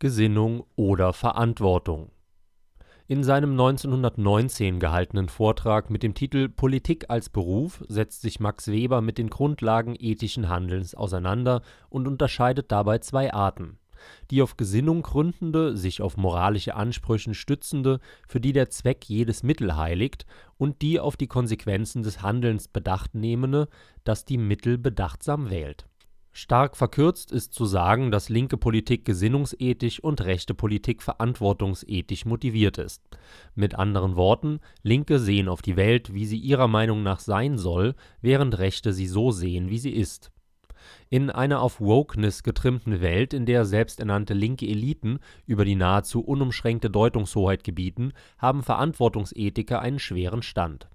Gesinnung oder Verantwortung In seinem 1919 gehaltenen Vortrag mit dem Titel Politik als Beruf setzt sich Max Weber mit den Grundlagen ethischen Handelns auseinander und unterscheidet dabei zwei Arten: die auf Gesinnung gründende, sich auf moralische Ansprüche stützende, für die der Zweck jedes Mittel heiligt, und die auf die Konsequenzen des Handelns Bedacht nehmende, das die Mittel bedachtsam wählt. Stark verkürzt ist zu sagen, dass linke Politik gesinnungsethisch und rechte Politik verantwortungsethisch motiviert ist. Mit anderen Worten, Linke sehen auf die Welt, wie sie ihrer Meinung nach sein soll, während Rechte sie so sehen, wie sie ist. In einer auf Wokeness getrimmten Welt, in der selbsternannte linke Eliten über die nahezu unumschränkte Deutungshoheit gebieten, haben Verantwortungsethiker einen schweren Stand.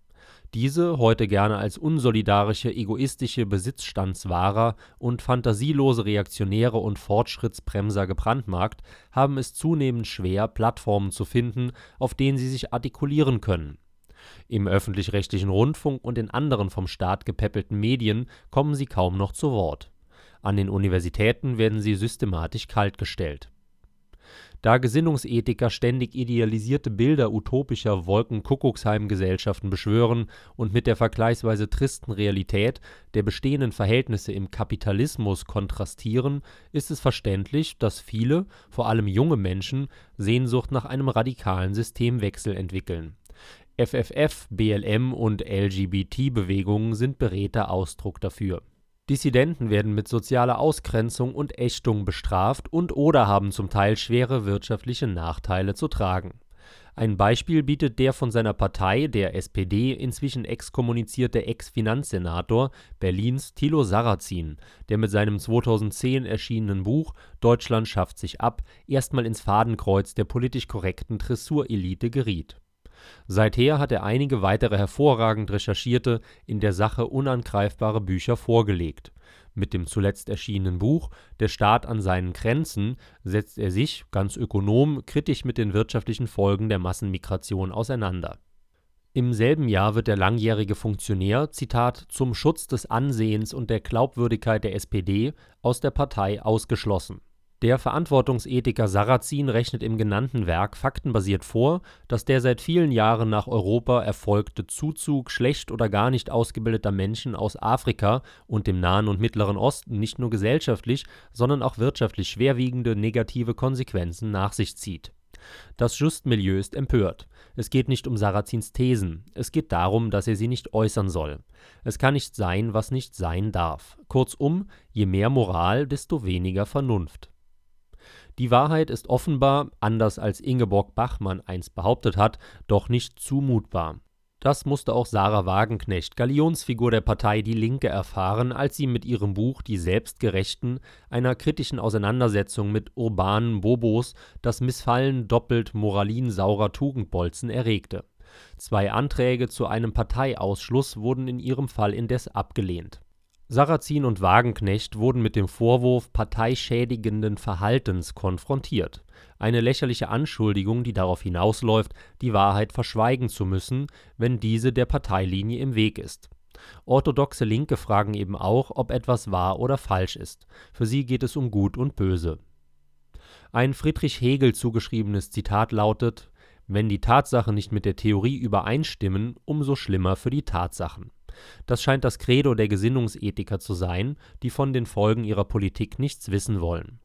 Diese, heute gerne als unsolidarische, egoistische Besitzstandswahrer und phantasielose Reaktionäre und Fortschrittsbremser gebrandmarkt, haben es zunehmend schwer, Plattformen zu finden, auf denen sie sich artikulieren können. Im öffentlich-rechtlichen Rundfunk und in anderen vom Staat gepäppelten Medien kommen sie kaum noch zu Wort. An den Universitäten werden sie systematisch kaltgestellt da Gesinnungsethiker ständig idealisierte Bilder utopischer Wolkenkuckucksheim-Gesellschaften beschwören und mit der vergleichsweise tristen Realität der bestehenden Verhältnisse im Kapitalismus kontrastieren, ist es verständlich, dass viele, vor allem junge Menschen, Sehnsucht nach einem radikalen Systemwechsel entwickeln. FFF, BLM und LGBT-Bewegungen sind beredter Ausdruck dafür Dissidenten werden mit sozialer Ausgrenzung und Ächtung bestraft und/oder haben zum Teil schwere wirtschaftliche Nachteile zu tragen. Ein Beispiel bietet der von seiner Partei, der SPD, inzwischen exkommunizierte Ex-Finanzsenator Berlins Thilo Sarrazin, der mit seinem 2010 erschienenen Buch Deutschland schafft sich ab erstmal ins Fadenkreuz der politisch korrekten Dressurelite geriet Seither hat er einige weitere hervorragend recherchierte, in der Sache unangreifbare Bücher vorgelegt. Mit dem zuletzt erschienenen Buch Der Staat an seinen Grenzen setzt er sich, ganz ökonom, kritisch mit den wirtschaftlichen Folgen der Massenmigration auseinander. Im selben Jahr wird der langjährige Funktionär Zitat „ zum Schutz des Ansehens und der Glaubwürdigkeit der SPD “aus der Partei ausgeschlossen der Verantwortungsethiker Sarrazin rechnet im genannten Werk faktenbasiert vor, dass der seit vielen Jahren nach Europa erfolgte Zuzug schlecht oder gar nicht ausgebildeter Menschen aus Afrika und dem Nahen und Mittleren Osten nicht nur gesellschaftlich, sondern auch wirtschaftlich schwerwiegende negative Konsequenzen nach sich zieht. Das Just-Milieu ist empört. Es geht nicht um Sarrazins Thesen, es geht darum, dass er sie nicht äußern soll. Es kann nicht sein, was nicht sein darf. Kurzum, je mehr Moral, desto weniger Vernunft. Die Wahrheit ist offenbar, anders als Ingeborg Bachmann einst behauptet hat, doch nicht zumutbar. Das musste auch Sarah Wagenknecht, Galionsfigur der Partei Die Linke, erfahren, als sie mit ihrem Buch Die Selbstgerechten einer kritischen Auseinandersetzung mit urbanen Bobos das Missfallen doppelt moralinsaurer Tugendbolzen erregte. Zwei Anträge zu einem Parteiausschluss wurden in ihrem Fall indes abgelehnt Sarrazin und Wagenknecht wurden mit dem Vorwurf parteischädigenden Verhaltens konfrontiert, eine lächerliche Anschuldigung, die darauf hinausläuft, die Wahrheit verschweigen zu müssen, wenn diese der Parteilinie im Weg ist. Orthodoxe Linke fragen eben auch, ob etwas wahr oder falsch ist. Für sie geht es um Gut und Böse. Ein Friedrich Hegel zugeschriebenes Zitat lautet: Wenn die Tatsachen nicht mit der Theorie übereinstimmen, umso schlimmer für die Tatsachen das scheint das Credo der Gesinnungsethiker zu sein, die von den Folgen ihrer Politik nichts wissen wollen.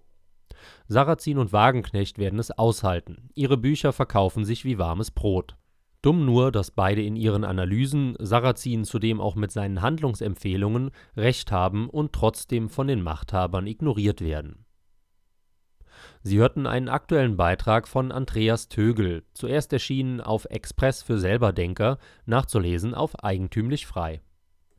Sarrazin und Wagenknecht werden es aushalten. Ihre Bücher verkaufen sich wie warmes Brot. Dumm nur, dass beide in ihren Analysen, Sarrazin zudem auch mit seinen Handlungsempfehlungen, recht haben und trotzdem von den Machthabern ignoriert werden. Sie hörten einen aktuellen Beitrag von Andreas Tögel, zuerst erschienen auf Express für Selberdenker, nachzulesen auf Eigentümlich Frei